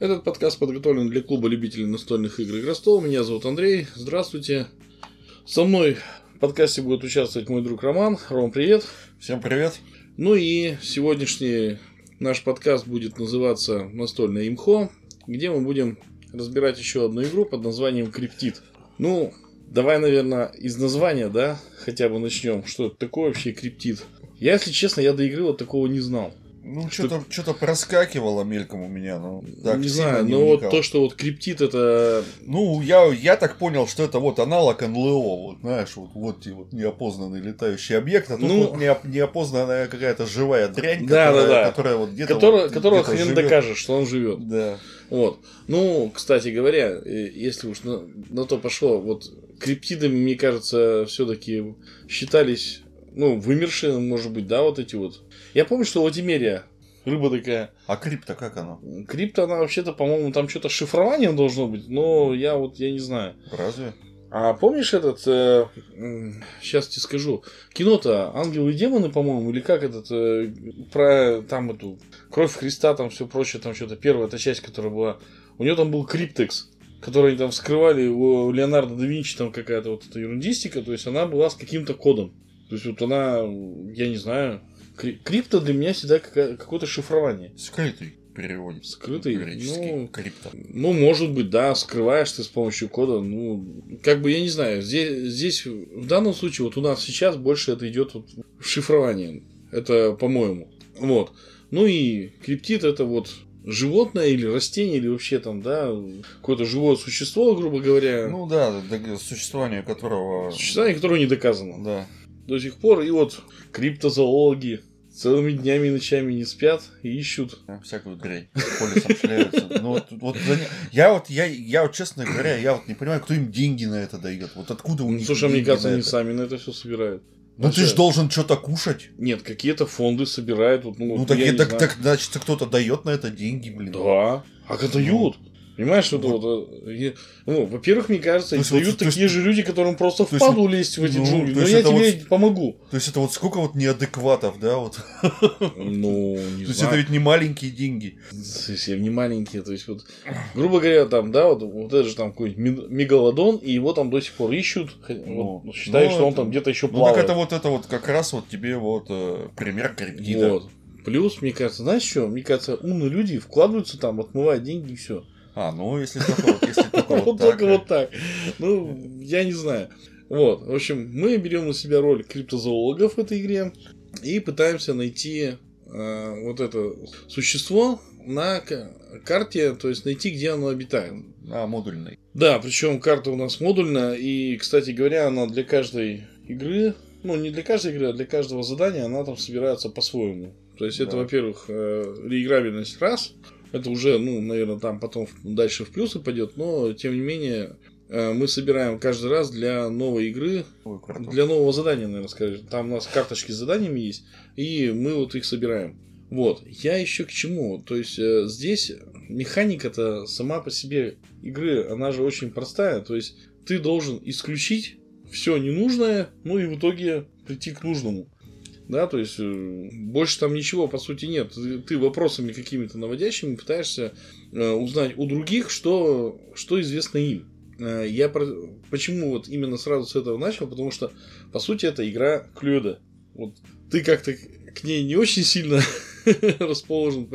Этот подкаст подготовлен для клуба любителей настольных игр «Игростол». Меня зовут Андрей. Здравствуйте. Со мной в подкасте будет участвовать мой друг Роман. Ром, привет. Всем привет. Ну и сегодняшний наш подкаст будет называться «Настольное имхо», где мы будем разбирать еще одну игру под названием «Криптит». Ну, давай, наверное, из названия, да, хотя бы начнем. Что это такое вообще криптит? Я, если честно, я до игры вот такого не знал. Ну, что-то что проскакивало мельком у меня, ну, так Не знаю, но вот то, что вот криптит это... Ну, я, я так понял, что это вот аналог НЛО, вот, знаешь, вот, вот вот неопознанные летающие объекты, а тут ну... вот неопознанная какая-то живая дрянь, да, которая, да, да. которая вот где-то... Которого, вот, которого где хрен живет. докажешь, что он живет. Да. Вот. Ну, кстати говоря, э, если уж на, на то пошло, вот криптидами, мне кажется, все-таки считались ну, вымершие, может быть, да, вот эти вот. Я помню, что Латимерия рыба такая. А крипта как она? Крипта, она вообще-то, по-моему, там что-то шифрование должно быть, но я вот, я не знаю. Разве? А помнишь этот, э, сейчас тебе скажу, кино-то «Ангелы и демоны», по-моему, или как этот, э, про там эту «Кровь Христа», там все прочее, там что-то, первая эта часть, которая была, у него там был криптекс, который там вскрывали у Леонардо да Винчи, там какая-то вот эта ерундистика, то есть она была с каким-то кодом. То есть вот она, я не знаю, крипто для меня всегда какое-то шифрование. Скрытый переводит. Скрытый, ну, крипто. Ну, может быть, да, скрываешь ты с помощью кода, ну, как бы, я не знаю, здесь, здесь в данном случае, вот у нас сейчас больше это идет вот в шифрование, это по-моему, вот. Ну и криптит это вот животное или растение, или вообще там, да, какое-то живое существо, грубо говоря. Ну да, существование которого... Существование которого не доказано. Да до сих пор. И вот криптозоологи целыми днями и ночами не спят и ищут. Всякую дрянь. Полисом шляются. Ну, вот, вот, я вот, я, я вот, честно говоря, я вот не понимаю, кто им деньги на это дает. Вот откуда у ну, них Слушай, мне кажется, они сами на это все собирают. Ну Вообще... ты же должен что-то кушать. Нет, какие-то фонды собирают. Вот, ну, ну так, я, так, так, значит, кто-то дает на это деньги, блин. Да. А как дают? Ну. Понимаешь, что вот. вот э, ну, во-первых, мне кажется, есть, дают вот, такие есть, же люди, которым просто впаду лезть в эти ну, джунгли. Но я тебе вот, помогу. То есть это вот сколько вот неадекватов, да, вот. Ну, не То есть это ведь не маленькие деньги. Совсем не маленькие. То есть вот, грубо говоря, там, да, вот, вот это же там какой-нибудь мегалодон, и его там до сих пор ищут. Ну, вот, ну, что он там где-то еще плавает. Ну, так это вот это вот как раз вот тебе вот э, пример криптида. Вот. Плюс, мне кажется, знаешь что? Мне кажется, умные люди вкладываются там, отмывают деньги и все. А, ну, если только вот, так. Вот так. Ну, я не знаю. Вот, в общем, мы берем на себя роль криптозоологов в этой игре и пытаемся найти э, вот это существо на карте, то есть найти, где оно обитает. А, модульной. Да, причем карта у нас модульная, и, кстати говоря, она для каждой игры, ну, не для каждой игры, а для каждого задания она там собирается по-своему. То есть, да. это, во-первых, э, реиграбельность раз, это уже, ну, наверное, там потом дальше в плюсы пойдет, но тем не менее э, мы собираем каждый раз для новой игры, для нового задания, наверное, скажем. Там у нас карточки с заданиями есть, и мы вот их собираем. Вот, я еще к чему? То есть э, здесь механика-то сама по себе игры, она же очень простая. То есть ты должен исключить все ненужное, ну и в итоге прийти к нужному. Да, то есть э, больше там ничего по сути нет. Ты вопросами какими-то наводящими пытаешься э, узнать у других, что, что известно им. Э, я про... почему вот именно сразу с этого начал, потому что по сути это игра Клюда. Вот ты как-то к ней не очень сильно расположен,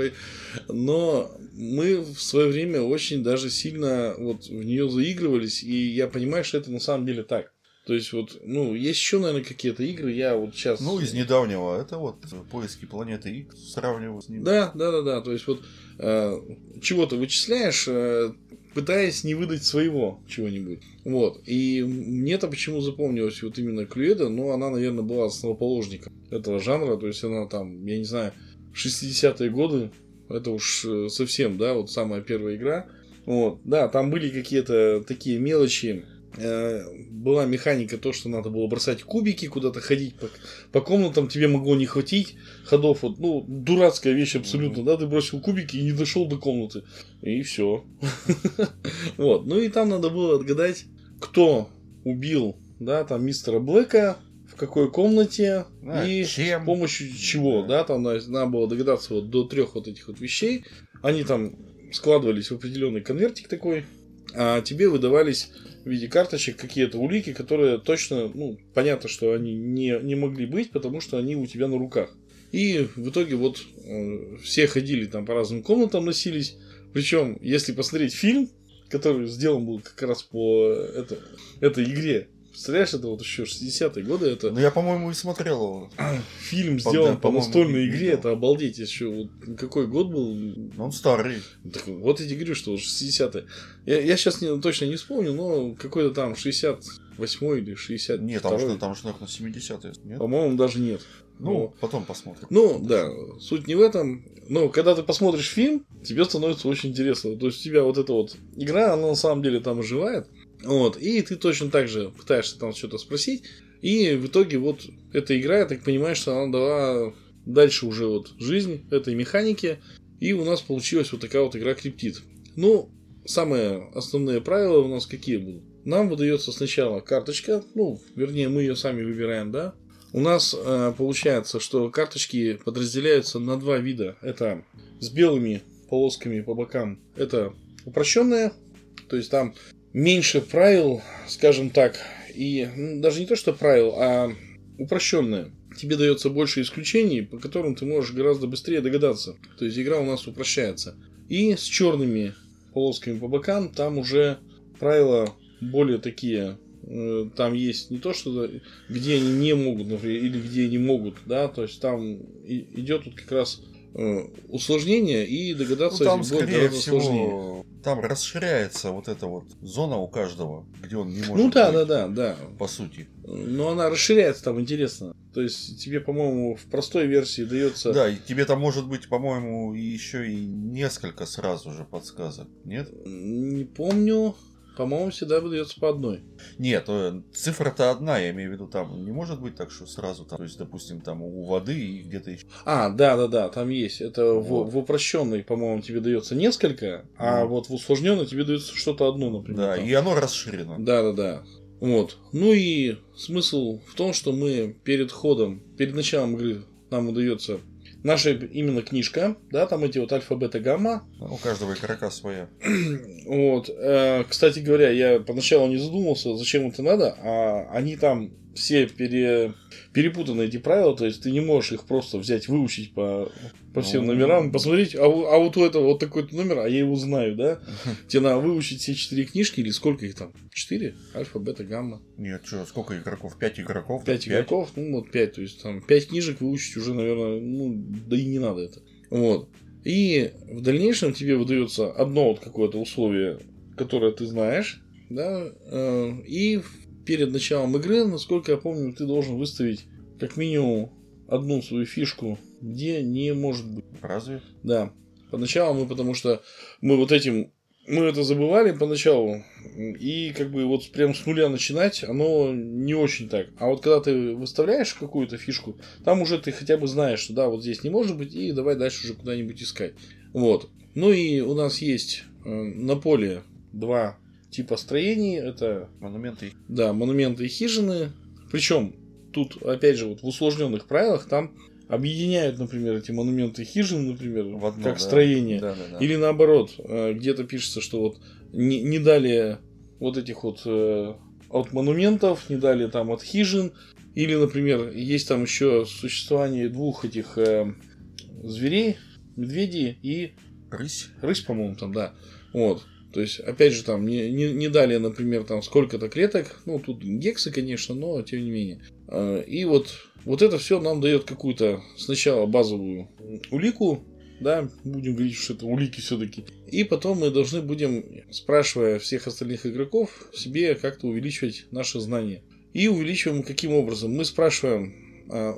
но мы в свое время очень даже сильно вот в нее заигрывались, и я понимаю, что это на самом деле так. То есть вот, ну, есть еще, наверное, какие-то игры, я вот сейчас... Ну, из недавнего, это вот поиски планеты X, сравниваю с ним. Да, да, да, да, то есть вот э, чего то вычисляешь, э, пытаясь не выдать своего чего-нибудь. Вот. И мне-то почему запомнилось вот именно Клюэда, но она, наверное, была основоположником этого жанра, то есть она там, я не знаю, 60-е годы, это уж э, совсем, да, вот самая первая игра. Вот, да, там были какие-то такие мелочи, Э, была механика то, что надо было бросать кубики, куда-то ходить по, по комнатам, тебе могло не хватить ходов. Вот, ну, дурацкая вещь абсолютно, mm-hmm. да, ты бросил кубики и не дошел до комнаты. И все. Вот. Ну и там надо было отгадать, кто убил, да, там мистера Блэка, в какой комнате а, и чем? с помощью чего, да, там надо было догадаться вот до трех вот этих вот вещей. Они там складывались в определенный конвертик такой, а тебе выдавались в виде карточек какие-то улики, которые точно, ну, понятно, что они не, не могли быть, потому что они у тебя на руках. И в итоге вот э, все ходили там по разным комнатам, носились. Причем, если посмотреть фильм, который сделан был как раз по это, этой игре, Представляешь, это вот еще 60-е годы. Это... Ну, я, по-моему, и смотрел его. Фильм сделан по, по настольной игре, это обалдеть. Еще вот какой год был? Ну, он старый. Так, вот я тебе говорю, что 60-е. Я, я сейчас не, точно не вспомню, но какой-то там 68 или 60 Нет, там что, там что, наверное, 70-е. Нет? По-моему, даже нет. Ну, но... потом посмотрим. Ну, да, суть не в этом. Но когда ты посмотришь фильм, тебе становится очень интересно. То есть у тебя вот эта вот игра, она на самом деле там оживает. Вот, и ты точно так же пытаешься там что-то спросить, и в итоге вот эта игра, я так понимаю, что она дала дальше уже вот жизнь этой механике, и у нас получилась вот такая вот игра Криптит. Ну, самые основные правила у нас какие будут? Нам выдается сначала карточка, ну, вернее, мы ее сами выбираем, да. У нас э, получается, что карточки подразделяются на два вида. Это с белыми полосками по бокам. Это упрощенная, то есть там меньше правил, скажем так, и ну, даже не то, что правил, а упрощенное. Тебе дается больше исключений, по которым ты можешь гораздо быстрее догадаться. То есть игра у нас упрощается. И с черными полосками по бокам там уже правила более такие. Э, там есть не то, что где они не могут, например, или где они могут, да, то есть там идет вот как раз усложнение и догадаться ну, там, будет гораздо всего, сложнее там расширяется вот эта вот зона у каждого, где он не может. Ну да, да, да, да. По сути. Но она расширяется там интересно. То есть тебе, по-моему, в простой версии дается. Да, и тебе там может быть, по-моему, еще и несколько сразу же подсказок, нет? Не помню. По-моему, всегда выдается по одной. Нет, э, цифра-то одна, я имею в виду, там не может быть так, что сразу там, то есть, допустим, там у воды и где-то еще. А, да, да, да, там есть. Это вот. в, в упрощенной, по-моему, тебе дается несколько, а вот в усложненной тебе дается что-то одно, например. Да, там. и оно расширено. Да, да, да. Вот. Ну и смысл в том, что мы перед ходом, перед началом игры нам удается наша именно книжка, да, там эти вот альфа, бета, гамма. У каждого игрока своя. вот. Э, кстати говоря, я поначалу не задумался, зачем это надо, а они там все пере, перепутаны эти правила, то есть ты не можешь их просто взять, выучить по, по всем ну, номерам, посмотреть, а, а вот у этого вот такой-то номер, а я его знаю, да? Тебе надо выучить все четыре книжки или сколько их там? Четыре? Альфа, бета, гамма. Нет, что, сколько игроков? Пять игроков? Пять игроков, ну вот пять, то есть там пять книжек выучить уже, наверное, ну, да и не надо это. Вот. И в дальнейшем тебе выдается одно вот какое-то условие, которое ты знаешь, да, э, и перед началом игры, насколько я помню, ты должен выставить как минимум одну свою фишку, где не может быть. Разве? Да. Поначалу мы, потому что мы вот этим, мы это забывали поначалу, и как бы вот прям с нуля начинать, оно не очень так. А вот когда ты выставляешь какую-то фишку, там уже ты хотя бы знаешь, что да, вот здесь не может быть, и давай дальше уже куда-нибудь искать. Вот. Ну и у нас есть э, на поле два типа строений. Это монументы. Да, монументы и хижины. Причем тут, опять же, вот в усложненных правилах там объединяют, например, эти монументы и хижины, например, в одно, как да. строение. Да, да, да. Или наоборот, э, где-то пишется, что вот не, не дали вот этих вот э, от монументов, не дали там от хижин. Или, например, есть там еще существование двух этих э, зверей, медведей и рысь. Рысь, по-моему, там, да. Вот. То есть, опять же, там не, не, не дали, например, там сколько-то клеток. Ну, тут гексы, конечно, но тем не менее. А, и вот, вот это все нам дает какую-то сначала базовую улику, да, будем говорить, что это улики все-таки. И потом мы должны будем, спрашивая всех остальных игроков, себе как-то увеличивать наши знания. И увеличиваем каким образом? Мы спрашиваем, а,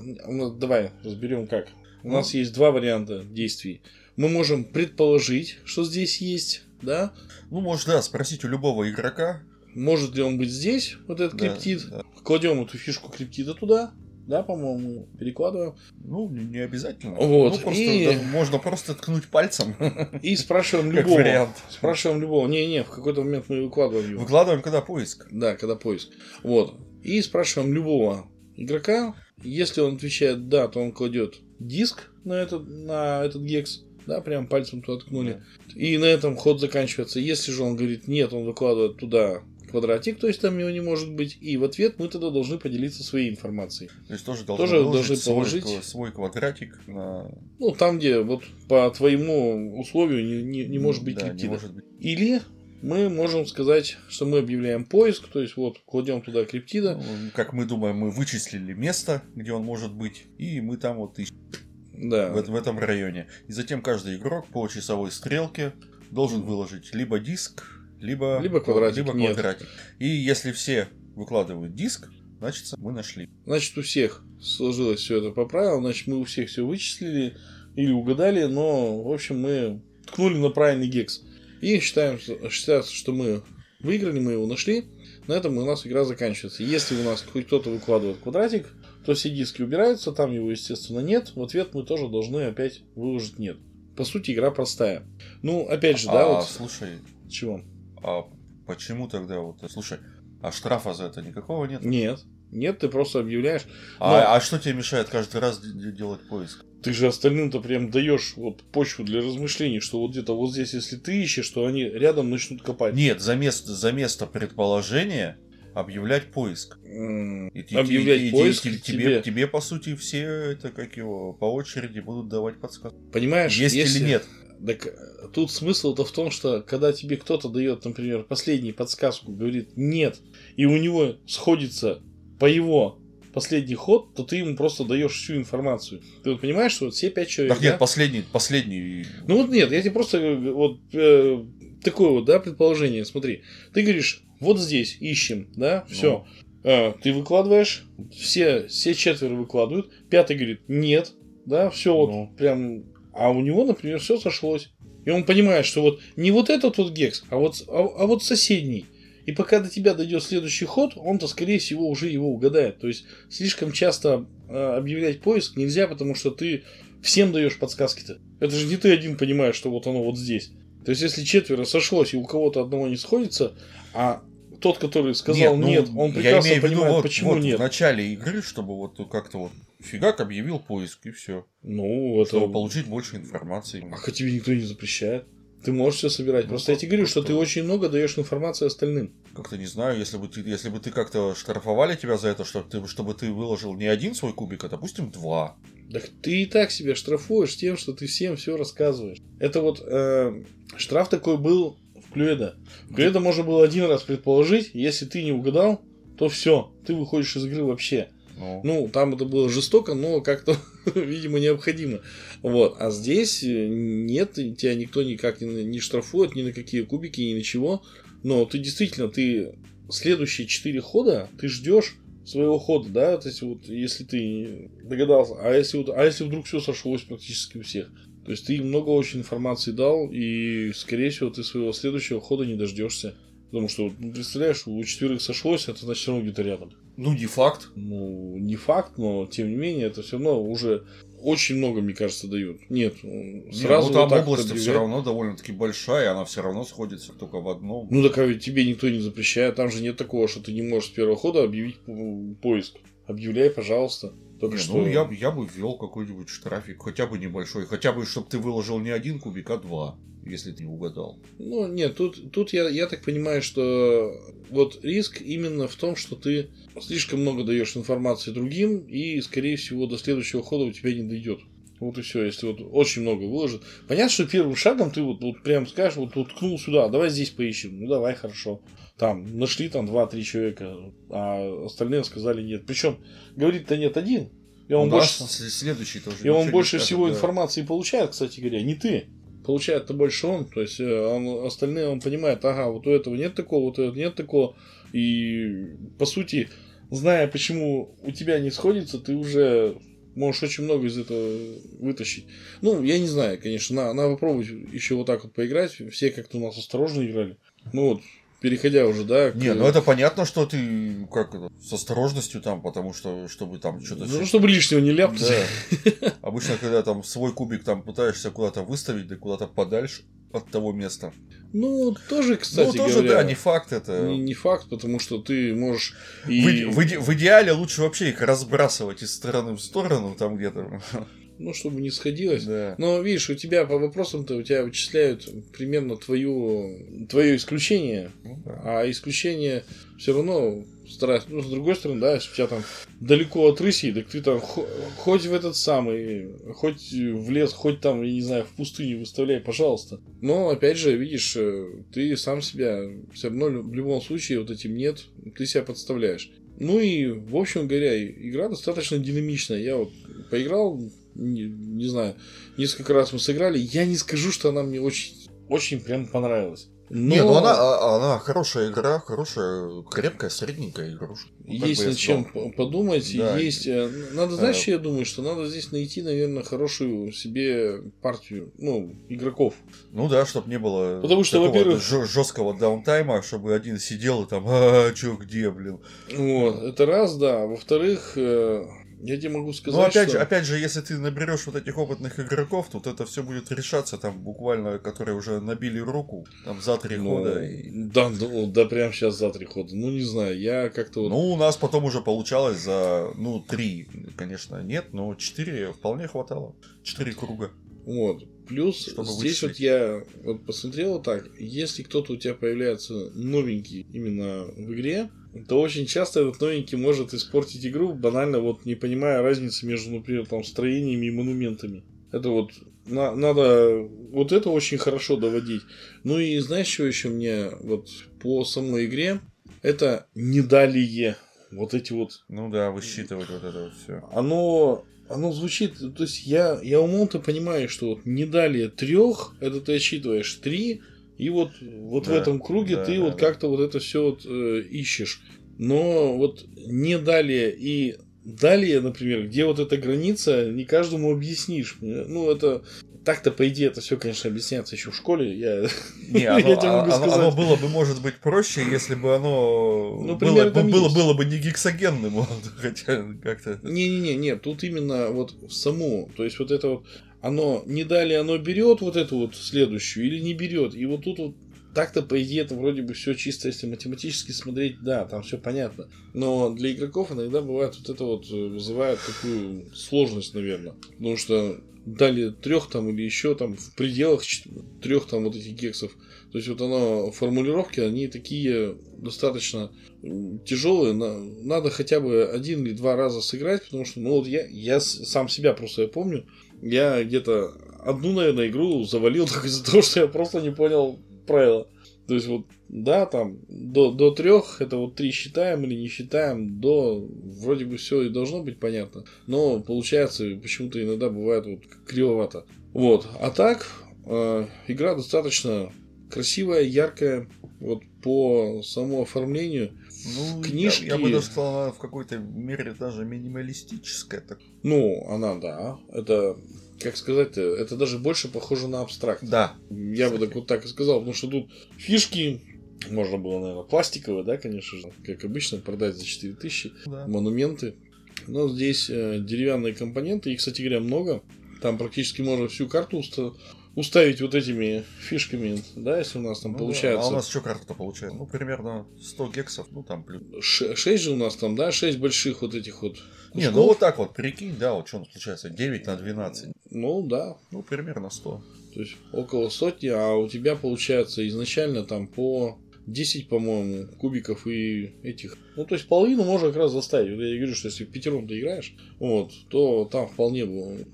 давай разберем как. У ну. нас есть два варианта действий. Мы можем предположить, что здесь есть да? Ну, может, да, спросить у любого игрока. Может ли он быть здесь, вот этот да, криптид. Да. Кладем эту фишку криптида туда, да, по-моему, перекладываем. Ну, не, не обязательно. Вот. Ну, просто, и... да, можно просто ткнуть пальцем. И спрашиваем любого. вариант. Спрашиваем любого. Не-не, в какой-то момент мы выкладываем его. Выкладываем, когда поиск. Да, когда поиск. Вот. И спрашиваем любого игрока. Если он отвечает да, то он кладет диск на этот, на этот гекс. Да, прям пальцем туда ткнули. Да. И на этом ход заканчивается. Если же он говорит нет, он выкладывает туда квадратик, то есть там его не может быть, и в ответ мы тогда должны поделиться своей информацией. То есть тоже, тоже должны положить свой, свой квадратик на... Ну, там, где вот по твоему условию не, не, не может быть да, криптида. Может быть. Или мы можем сказать, что мы объявляем поиск, то есть вот кладем туда криптида. Ну, как мы думаем, мы вычислили место, где он может быть, и мы там вот ищем. Да. В, в этом районе. И затем каждый игрок по часовой стрелке должен выложить либо диск, либо, либо квадратик. Либо квадратик. И если все выкладывают диск, значит, мы нашли. Значит, у всех сложилось все это по правилам, значит, мы у всех все вычислили или угадали, но, в общем, мы ткнули на правильный гекс. И считаем, считается, что мы выиграли, мы его нашли. На этом у нас игра заканчивается. Если у нас хоть кто-то выкладывает квадратик, то все диски убираются, там его, естественно, нет. В ответ мы тоже должны опять выложить нет. По сути, игра простая. Ну, опять же, а, да, вот... слушай. Чего? А почему тогда вот... Слушай, а штрафа за это никакого нет? Нет. Нет, ты просто объявляешь. А, Но... а что тебе мешает каждый раз делать поиск? Ты же остальным-то прям даешь вот почву для размышлений, что вот где-то вот здесь, если ты ищешь, что они рядом начнут копать. Нет, за место, за место предположения объявлять поиск. И, объявлять и, поиск и, и, тебе, тебе, тебе, по сути, все это, как его, по очереди будут давать подсказки. Понимаешь, есть если... или нет. Так тут смысл-то в том, что когда тебе кто-то дает, например, последнюю подсказку, говорит нет, и у него сходится по его последний ход, то ты ему просто даешь всю информацию. Ты вот понимаешь, что вот все пять человек. Так нет, да? последний, последний. Ну вот нет, я тебе просто э, вот э, такое вот, да, предположение. Смотри, ты говоришь, вот здесь ищем, да, все. Ну. А, ты выкладываешь, все, все четверо выкладывают, пятый говорит, нет, да, все ну. вот прям. А у него, например, все сошлось. И он понимает, что вот не вот этот вот гекс, а вот, а, а вот соседний. И пока до тебя дойдет следующий ход, он-то, скорее всего, уже его угадает. То есть, слишком часто э, объявлять поиск нельзя, потому что ты всем даешь подсказки-то. Это же не ты один понимаешь, что вот оно вот здесь. То есть, если четверо сошлось и у кого-то одного не сходится, а тот, который сказал нет, ну, нет он прекрасно я имею понимает, виду, вот, почему вот нет. В начале игры, чтобы вот как-то вот фигак объявил поиск и все. Ну, это... Чтобы получить больше информации. А тебе никто не запрещает. Ты можешь все собирать. Ну, Просто я тебе говорю, что ты очень много даешь информации остальным. Как-то не знаю, если бы ты, если бы ты как-то штрафовали тебя за это, что ты, чтобы ты выложил не один свой кубик, а допустим два. Так ты и так себя штрафуешь тем, что ты всем все рассказываешь. Это вот э, штраф такой был в Клюэда. В Клюэда можно было один раз предположить, если ты не угадал, то все, ты выходишь из игры вообще. Ну. ну, там это было жестоко, но как-то, видимо, необходимо. Вот. А здесь э, нет, тебя никто никак не, не штрафует, ни на какие кубики, ни на чего. Но ты действительно, ты следующие четыре хода, ты ждешь своего хода, да, то есть вот если ты догадался, а если вот, а если вдруг все сошлось практически у всех, то есть ты много очень информации дал, и, скорее всего, ты своего следующего хода не дождешься. Потому что, ну, представляешь, у четверых сошлось, это значит все равно где-то рядом. Ну, не факт. Ну, не факт, но тем не менее, это все равно уже очень много, мне кажется, дают. Нет, сразу. Не, ну, там вот область все равно довольно-таки большая, она все равно сходится только в одном. Ну, так а ведь тебе никто не запрещает. Там же нет такого, что ты не можешь с первого хода объявить поиск. Объявляй, пожалуйста. Только не, что... Ну, я, я бы ввел какой-нибудь штрафик, хотя бы небольшой, хотя бы, чтобы ты выложил не один кубик, а два если ты не угадал. Ну, нет, тут, тут я, я так понимаю, что вот риск именно в том, что ты слишком много даешь информации другим, и, скорее всего, до следующего хода у тебя не дойдет. Вот и все, если вот очень много выложит. Понятно, что первым шагом ты вот, вот прям скажешь, вот уткнул сюда, давай здесь поищем. Ну давай, хорошо. Там нашли там 2-3 человека, а остальные сказали нет. Причем говорит-то нет один. И он, ну, больше, следующий тоже. И он больше всего да. информации получает, кстати говоря, не ты получает-то больше он, то есть э, он, остальные он понимает, ага, вот у этого нет такого, вот у этого нет такого, и по сути, зная, почему у тебя не сходится, ты уже можешь очень много из этого вытащить. Ну, я не знаю, конечно, на, надо попробовать еще вот так вот поиграть, все как-то у нас осторожно играли. Ну вот, переходя уже, да. К... Не, ну это понятно, что ты как с осторожностью там, потому что чтобы там что-то. Ну, чтобы лишнего не ляпнуть. Да. Обычно, когда там свой кубик там пытаешься куда-то выставить, да куда-то подальше от того места. Ну, тоже, кстати. Ну, тоже, говоря, да, не факт это. Не, не факт, потому что ты можешь. И... В, в, в идеале лучше вообще их разбрасывать из стороны в сторону, там где-то. Ну, чтобы не сходилось. Да. Но видишь, у тебя по вопросам-то у тебя вычисляют примерно твою, твое исключение, ну, да. а исключение все равно стараюсь. Ну, с другой стороны, да, если у тебя там далеко от рыси, так ты там хоть в этот самый, хоть в лес, хоть там, я не знаю, в пустыню выставляй, пожалуйста. Но, опять же, видишь, э, ты сам себя все равно в любом случае вот этим нет, ты себя подставляешь. Ну и, в общем говоря, игра достаточно динамичная. Я вот поиграл, не, не знаю, несколько раз мы сыграли. Я не скажу, что она мне очень, очень прям понравилась. Но... Не, ну она, а, она хорошая игра, хорошая, крепкая, средненькая игрушка. Ну, есть над чем подумать. Да. Есть. Э, надо, знаешь, а... я думаю, что надо здесь найти, наверное, хорошую себе партию, ну, игроков. Ну да, чтобы не было Потому что, во-первых, жесткого даунтайма, чтобы один сидел и там, а, чё, где, блин. Вот, это раз, да. Во-вторых, э, я тебе могу сказать, Ну, опять что... же, опять же, если ты наберешь вот этих опытных игроков, тут это все будет решаться, там, буквально, которые уже набили руку, там, за три ну, хода. И... Да, да, да, прям сейчас за три хода. Ну, не знаю, я как-то вот... Ну, у нас потом уже получалось за, ну, три, конечно, нет, но четыре вполне хватало. Четыре круга. Вот. Плюс Чтобы здесь вычислить. вот я вот посмотрел так, если кто-то у тебя появляется новенький именно в игре, то очень часто этот новенький может испортить игру, банально вот не понимая разницы между, например, там строениями и монументами. Это вот на, надо вот это очень хорошо доводить. Ну и знаешь, что еще мне вот по самой игре? Это не далее. Вот эти вот. Ну да, высчитывать вот это вот все. Оно оно звучит, то есть я, я умом-то понимаю, что вот не далее трех, это ты отсчитываешь три, и вот, вот да, в этом круге да, ты да, вот да. как-то вот это все вот, э, ищешь. Но вот не далее и далее, например, где вот эта граница, не каждому объяснишь. Ну, это так-то, по идее, это все, конечно, объясняется еще в школе. Я, не, оно, я тебе могу оно, сказать. оно было бы, может быть, проще, если бы оно ну, было, было, было, было бы не гексогенным, хотя как-то. Не-не-не, нет, тут именно вот в саму, то есть вот это вот оно не далее оно берет вот эту вот следующую или не берет. И вот тут вот так-то, по идее, это вроде бы все чисто, если математически смотреть, да, там все понятно. Но для игроков иногда бывает вот это вот э, вызывает такую сложность, наверное. Потому что дали трех там или еще там в пределах трех там вот этих гексов. То есть вот оно, формулировки, они такие достаточно тяжелые. Надо хотя бы один или два раза сыграть, потому что, ну вот я, я сам себя просто я помню, я где-то одну, наверное, игру завалил только из-за того, что я просто не понял правила. То есть вот, да, там до, до трех, это вот три считаем или не считаем, до вроде бы все и должно быть понятно. Но получается, почему-то иногда бывает вот кривовато. Вот. А так, э, игра достаточно красивая, яркая, вот по самому оформлению. Ну, книжки... Я, я бы даже сказал, она в какой-то мере даже минималистическая. Так. Ну, она, да. Это, как сказать это даже больше похоже на абстракт. Да. Я бы так вот так и сказал, потому что тут фишки, можно было, наверное, пластиковые, да, конечно же, как обычно, продать за 4000. Да. Монументы. Но здесь э, деревянные компоненты, их, кстати говоря, много. Там практически можно всю карту уставить вот этими фишками, да, если у нас там ну, получается. Да. А у нас что карта-то получается? Ну, примерно 100 гексов, ну там плюс. 6 же у нас там, да, 6 больших вот этих вот. Кусков. Не, ну вот так вот, прикинь, да, вот что у нас получается, 9 на 12. Ну, да. Ну, примерно 100. То есть около сотни, а у тебя получается изначально там по 10, по-моему, кубиков и этих. Ну, то есть половину можно как раз заставить. Я говорю, что если пятером ты играешь, вот, то там вполне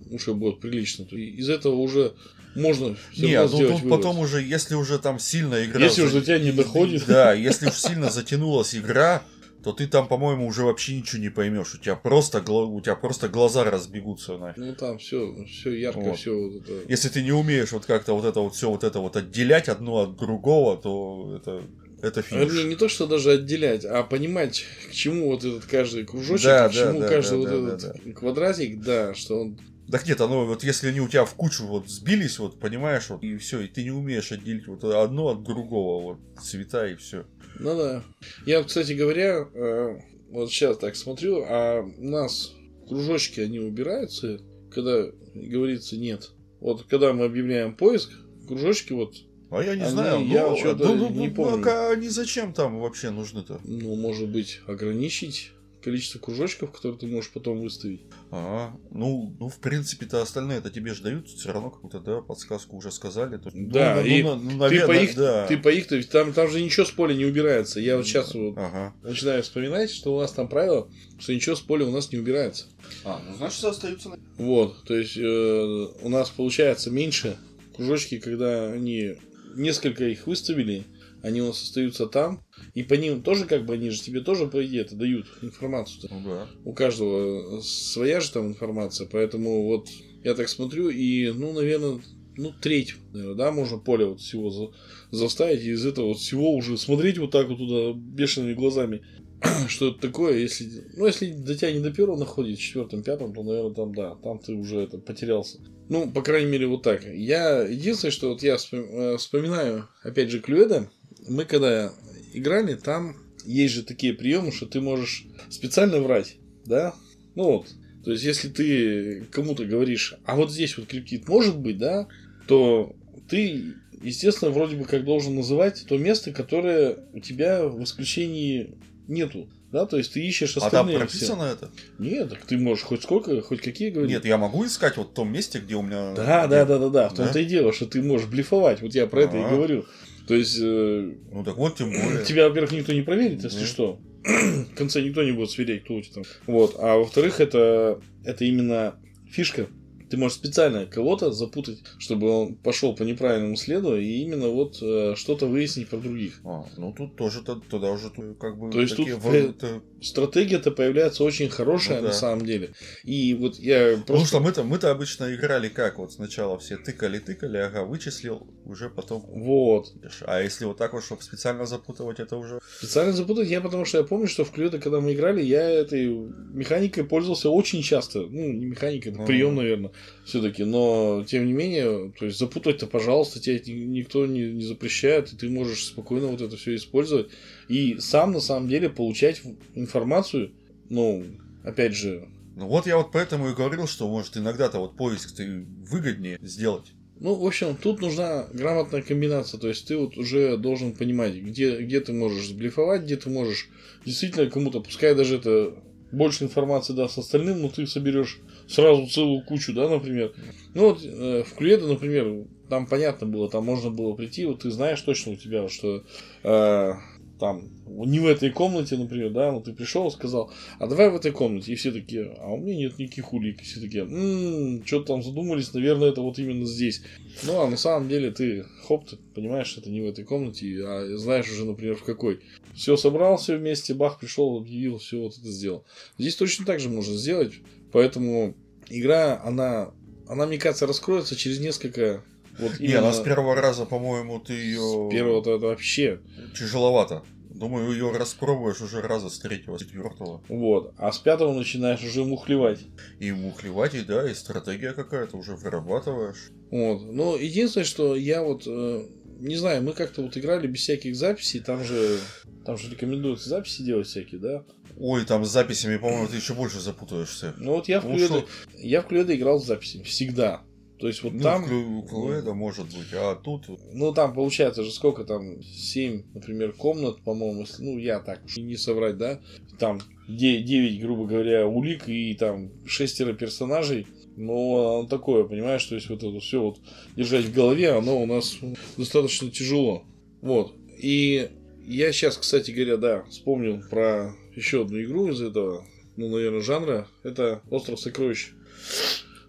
уже будет прилично. Из этого уже можно все Нет, ну тут вывод. потом уже, если уже там сильно игра... Если уже тебя не доходит. Да, если уж сильно затянулась игра, то ты там, по-моему, уже вообще ничего не поймешь. У тебя просто, у тебя просто глаза разбегутся. На. Ну там все, все ярко, вот. все вот это. Если ты не умеешь вот как-то вот это вот все вот это вот отделять одно от другого, то это это финиш. Вернее, не то, что даже отделять, а понимать, к чему вот этот каждый кружочек, да, к чему да, каждый да, вот да, этот да. квадратик, да, что он так нет, оно вот если они у тебя в кучу вот сбились, вот понимаешь, вот и все, и ты не умеешь отделить вот одно от другого, вот цвета и все. Ну да. Я, кстати говоря, э, вот сейчас так смотрю, а у нас кружочки, они убираются, когда говорится нет. Вот когда мы объявляем поиск, кружочки вот а я не они, знаю, я ну, ну, ну, не ну, помню. Ну, а они зачем там вообще нужны-то? Ну, может быть, ограничить количество кружочков, которые ты можешь потом выставить. А, ну, ну в принципе-то остальные это тебе же дают все равно какую-то, да, подсказку уже сказали. То, да, ну, и ну, ну, наверное, ты по их, да. ты по их, то там, там же ничего с поля не убирается. Я вот сейчас вот ага. начинаю вспоминать, что у нас там правило, что ничего с поля у нас не убирается. А, ну значит остаются. Вот, то есть э, у нас получается меньше кружочки, когда они несколько их выставили, они у нас остаются там, и по ним тоже, как бы, они же тебе тоже, по идее, это дают информацию. Ну, да. У каждого своя же там информация, поэтому вот я так смотрю, и, ну, наверное, ну, треть, наверное, да, можно поле вот всего за, заставить, и из этого вот всего уже смотреть вот так вот туда бешеными глазами, что это такое, если, ну, если до тебя не до первого находит, четвертом, пятом, то, наверное, там, да, там ты уже это потерялся. Ну, по крайней мере, вот так. Я, единственное, что вот я э, вспоминаю, опять же, Клюэда, мы когда играли, там есть же такие приемы, что ты можешь специально врать, да? Ну вот, то есть, если ты кому-то говоришь, а вот здесь вот криптит может быть, да, то ты, естественно, вроде бы как должен называть то место, которое у тебя в исключении нету. Да, то есть ты ищешь остальные. А там прописано все. это? Нет, так ты можешь хоть сколько, хоть какие говорить. Нет, я могу искать вот в том месте, где у меня. Да, да, да, да, да. В том-то да? и дело, что ты можешь блефовать. Вот я про А-а-а. это и говорю. То есть... Э, ну так вот, тем более. Тебя, во-первых, никто не проверит, если mm. что. В конце никто не будет сверять, кто у тебя там. Вот. А во-вторых, это, это именно фишка ты можешь специально кого-то запутать, чтобы он пошел по неправильному следу и именно вот э, что-то выяснить про других. А, ну тут тоже туда уже как бы. То есть тут в... это... стратегия-то появляется очень хорошая ну, да. на самом деле. И вот я просто. Потому что мы-то мы-то обычно играли как вот сначала все тыкали, тыкали, ага, вычислил, уже потом. Вот. А если вот так вот, чтобы специально запутывать, это уже. Специально запутать я потому что я помню, что в Клюэда, когда мы играли, я этой механикой пользовался очень часто. Ну, не механикой, это прием, наверное все-таки, но тем не менее, то есть запутать-то, пожалуйста, тебе никто не, не запрещает, и ты можешь спокойно вот это все использовать. И сам на самом деле получать информацию, ну, опять же. Ну вот я вот поэтому и говорил, что может иногда-то вот поиск ты выгоднее сделать. Ну, в общем, тут нужна грамотная комбинация. То есть ты вот уже должен понимать, где, где ты можешь сблифовать, где ты можешь действительно кому-то, пускай даже это больше информации даст остальным, но ты соберешь сразу целую кучу, да, например. Ну вот э, в Клюэда, например, там понятно было, там можно было прийти, вот ты знаешь точно у тебя, что э, там не в этой комнате, например, да, ну ты пришел и сказал, а давай в этой комнате, и все такие, а у меня нет никаких улик, и все такие, м-м, что-то там задумались, наверное, это вот именно здесь. Ну, а на самом деле ты, хоп, ты понимаешь, что это не в этой комнате, а знаешь уже, например, в какой. Все собрал, все вместе, бах, пришел, объявил, все вот это сделал. Здесь точно так же можно сделать, поэтому игра, она, она, мне кажется, раскроется через несколько вот именно... Не, она с первого раза, по-моему, ты ее... С первого-то это вообще... Тяжеловато. Думаю, ее распробуешь уже раза с третьего, с четвертого. Вот. А с пятого начинаешь уже мухлевать. И мухлевать, и да, и стратегия какая-то уже вырабатываешь. Вот. Но единственное, что я вот э, не знаю, мы как-то вот играли без всяких записей, там же там же рекомендуются записи делать всякие, да? Ой, там с записями, по-моему, ты еще больше запутаешься. Ну вот я в ну, я в Клюэда играл с записями, всегда. То есть вот ну, там... Клюэда может быть, а тут... Ну там получается же сколько там, 7, например, комнат, по-моему, если, ну я так уж не соврать, да? Там 9, 9, грубо говоря, улик и там шестеро персонажей. Но оно такое, понимаешь, то есть вот это все вот держать в голове, оно у нас достаточно тяжело. Вот. И я сейчас, кстати говоря, да, вспомнил про еще одну игру из этого, ну, наверное, жанра. Это Остров сокровищ.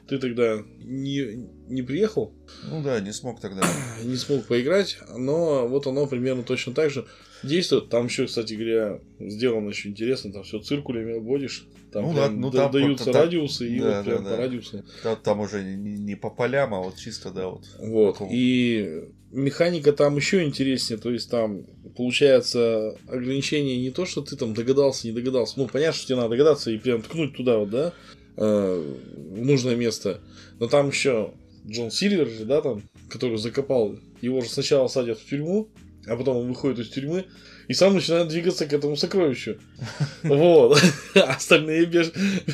Ты тогда не, не приехал? Ну да, не смог тогда. Не смог поиграть, но вот оно примерно точно так же действует. Там еще, кстати говоря, сделано очень интересно. Там все циркулями обводишь. Там, ну, да, ну, там даются там, радиусы, и да, вот прям да, по да. радиусу. Там, там уже не, не по полям, а вот чисто, да, вот. Вот. Такого. И механика там еще интереснее. То есть там получается ограничение не то, что ты там догадался, не догадался. Ну, понятно, что тебе надо догадаться и прям ткнуть туда вот, да, э, нужное место. Но там еще Джон Сильвер, да, там, который закопал, его же сначала садят в тюрьму, а потом он выходит из тюрьмы и сам начинает двигаться к этому сокровищу. Вот. Остальные беш...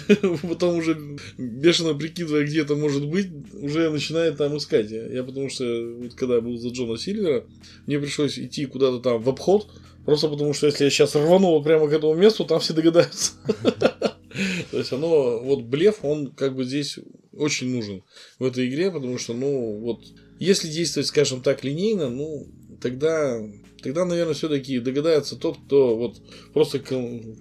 потом уже бешено прикидывая, где это может быть, уже начинает там искать. Я потому что, вот когда был за Джона Сильвера, мне пришлось идти куда-то там в обход, просто потому что если я сейчас рвану прямо к этому месту, там все догадаются. То есть оно, вот блеф, он как бы здесь очень нужен в этой игре, потому что, ну, вот, если действовать, скажем так, линейно, ну, тогда, тогда наверное, все-таки догадается тот, кто вот просто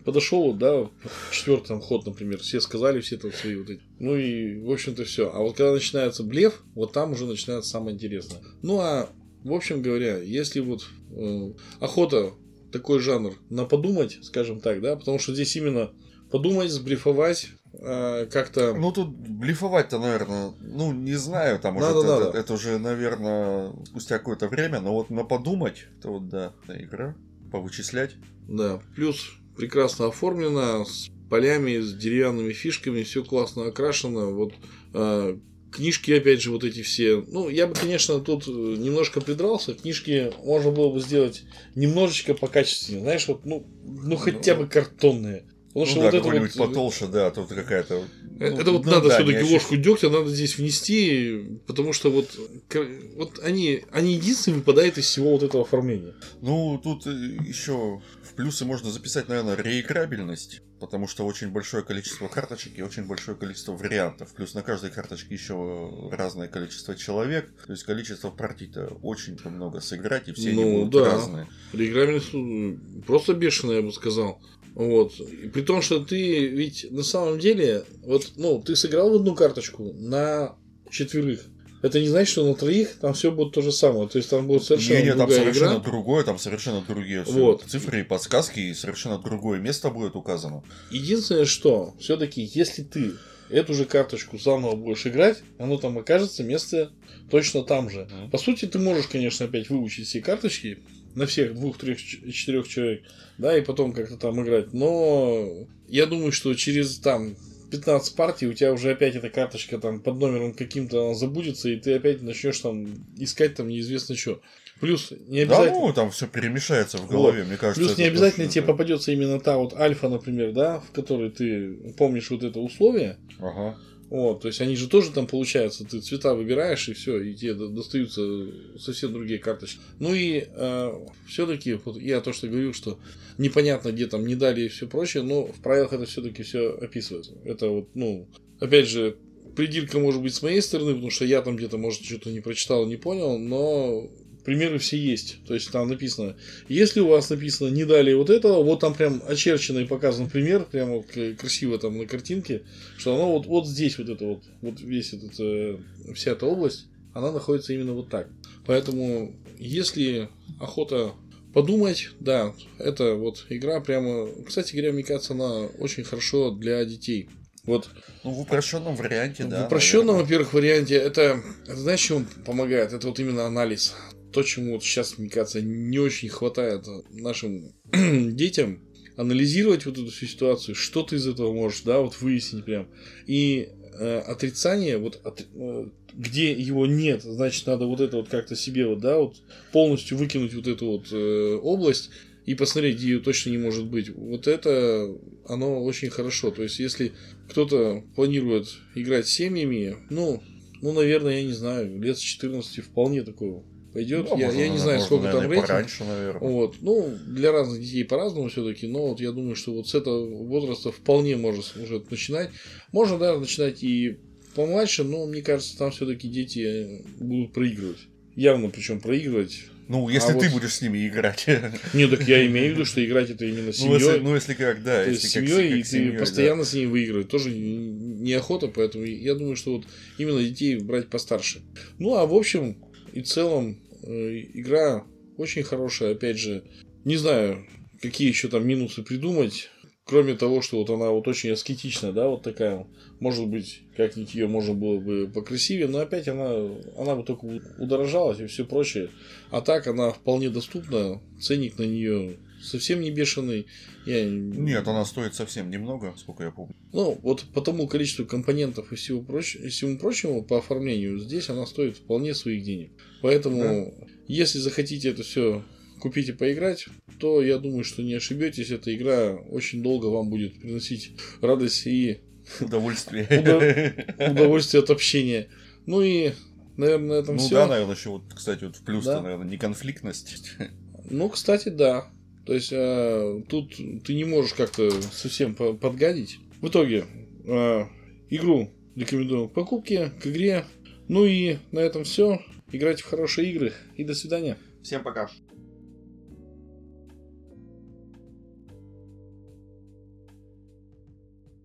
подошел, да, четвертый ход, например, все сказали, все там свои вот эти. Ну и, в общем-то, все. А вот когда начинается блеф, вот там уже начинается самое интересное. Ну а, в общем говоря, если вот э, охота такой жанр на подумать, скажем так, да, потому что здесь именно подумать, сбрифовать, э, как-то... Ну, тут блифовать-то, наверное, ну, не знаю, там надо, уже надо. Это, это уже, наверное, спустя какое-то время, но вот на подумать, это вот, да, игра, повычислять. Да, плюс прекрасно оформлено, с полями, с деревянными фишками, все классно окрашено, вот э, Книжки, опять же, вот эти все. Ну, я бы, конечно, тут немножко придрался. Книжки можно было бы сделать немножечко покачественнее. Знаешь, вот, ну, ну хотя бы картонные. Потому ну, да, вот это вот... потолще, да, а тут какая-то... Ну, это вот ну, надо да, все-таки ложку дегтя надо здесь внести, потому что вот, вот они, они единственные выпадают из всего вот этого оформления. Ну, тут э, еще в плюсы можно записать, наверное, реиграбельность, потому что очень большое количество карточек и очень большое количество вариантов. Плюс на каждой карточке еще разное количество человек, то есть количество партий-то очень много сыграть, и все ну, они будут да. разные. Реиграбельность ну, просто бешеная, я бы сказал. Вот. И при том, что ты ведь на самом деле, вот, ну, ты сыграл в одну карточку на четверых. Это не значит, что на троих там все будет то же самое. То есть там будет совершенно не, не, там совершенно игра. другое, там совершенно другие вот. цифры и подсказки, и совершенно другое место будет указано. Единственное, что все-таки, если ты эту же карточку заново будешь играть, оно там окажется место точно там же. По сути, ты можешь, конечно, опять выучить все карточки, на всех двух, трех, четырех человек, да, и потом как-то там играть. Но я думаю, что через там 15 партий у тебя уже опять эта карточка там под номером каким-то забудется, и ты опять начнешь там искать там неизвестно что. Плюс не обязательно... Да, ну, там все перемешается в голове, вот. мне кажется. Плюс не обязательно тебе попадется именно та вот альфа, например, да, в которой ты помнишь вот это условие. Ага. Вот, то есть они же тоже там получается, ты цвета выбираешь и все, и тебе достаются совсем другие карточки. Ну и э, все-таки, вот я то, что говорю, что непонятно, где там не дали и все прочее, но в правилах это все-таки все описывается. Это вот, ну, опять же, придирка может быть с моей стороны, потому что я там где-то, может, что-то не прочитал, не понял, но примеры все есть. То есть там написано, если у вас написано не далее вот этого, вот там прям очерчено и показан пример, прямо красиво там на картинке, что оно вот, вот здесь вот это вот, вот весь этот, э, вся эта область, она находится именно вот так. Поэтому, если охота подумать, да, это вот игра прямо, кстати говоря, мне кажется, она очень хорошо для детей. Вот. Ну, в упрощенном варианте, да. В упрощенном, во-первых, варианте это, это знаешь, чем помогает? Это вот именно анализ то, чему вот сейчас, мне кажется, не очень хватает нашим детям, анализировать вот эту всю ситуацию, что ты из этого можешь, да, вот выяснить прям. И э, отрицание, вот от, э, где его нет, значит, надо вот это вот как-то себе вот, да, вот полностью выкинуть вот эту вот э, область и посмотреть, где ее точно не может быть. Вот это, оно очень хорошо. То есть, если кто-то планирует играть с семьями, ну, ну, наверное, я не знаю, лет с 14 вполне такое пойдет. Ну, я, можно, я не знаю, сколько наверное, там рейтинг. Пораньше, наверное. Вот. Ну, для разных детей по-разному все-таки, но вот я думаю, что вот с этого возраста вполне можно уже начинать. Можно, да, начинать и помладше, но мне кажется, там все-таки дети будут проигрывать. Явно причем проигрывать. Ну, если а ты вот... будешь с ними играть. Не, так я имею в виду, что играть это именно семьей. Ну, если, ну, если как, да. То есть семьей, и ты семьей, постоянно да. с ними выигрывать. Тоже неохота, поэтому я думаю, что вот именно детей брать постарше. Ну, а в общем, и целом э, игра очень хорошая, опять же, не знаю, какие еще там минусы придумать, кроме того, что вот она вот очень аскетичная, да, вот такая, может быть, как-нибудь ее можно было бы покрасивее, но опять она, она бы только удорожалась и все прочее. А так она вполне доступна, ценник на нее совсем не бешеный. Я... Нет, она стоит совсем немного, сколько я помню. Ну, вот по тому количеству компонентов и всего, проч... и всему прочему по оформлению, здесь она стоит вполне своих денег. Поэтому, да. если захотите это все купите поиграть, то я думаю, что не ошибетесь. Эта игра очень долго вам будет приносить радость и удовольствие. Удовольствие от общения. Ну и, наверное, на этом ну, все. Ну да, наверное, еще вот, кстати, вот в плюс-то, да. наверное, не конфликтность. Ну, кстати, да. То есть э, тут ты не можешь как-то совсем подгадить. В итоге э, игру рекомендуем к покупке, к игре. Ну и на этом все. Играйте в хорошие игры и до свидания. Всем пока.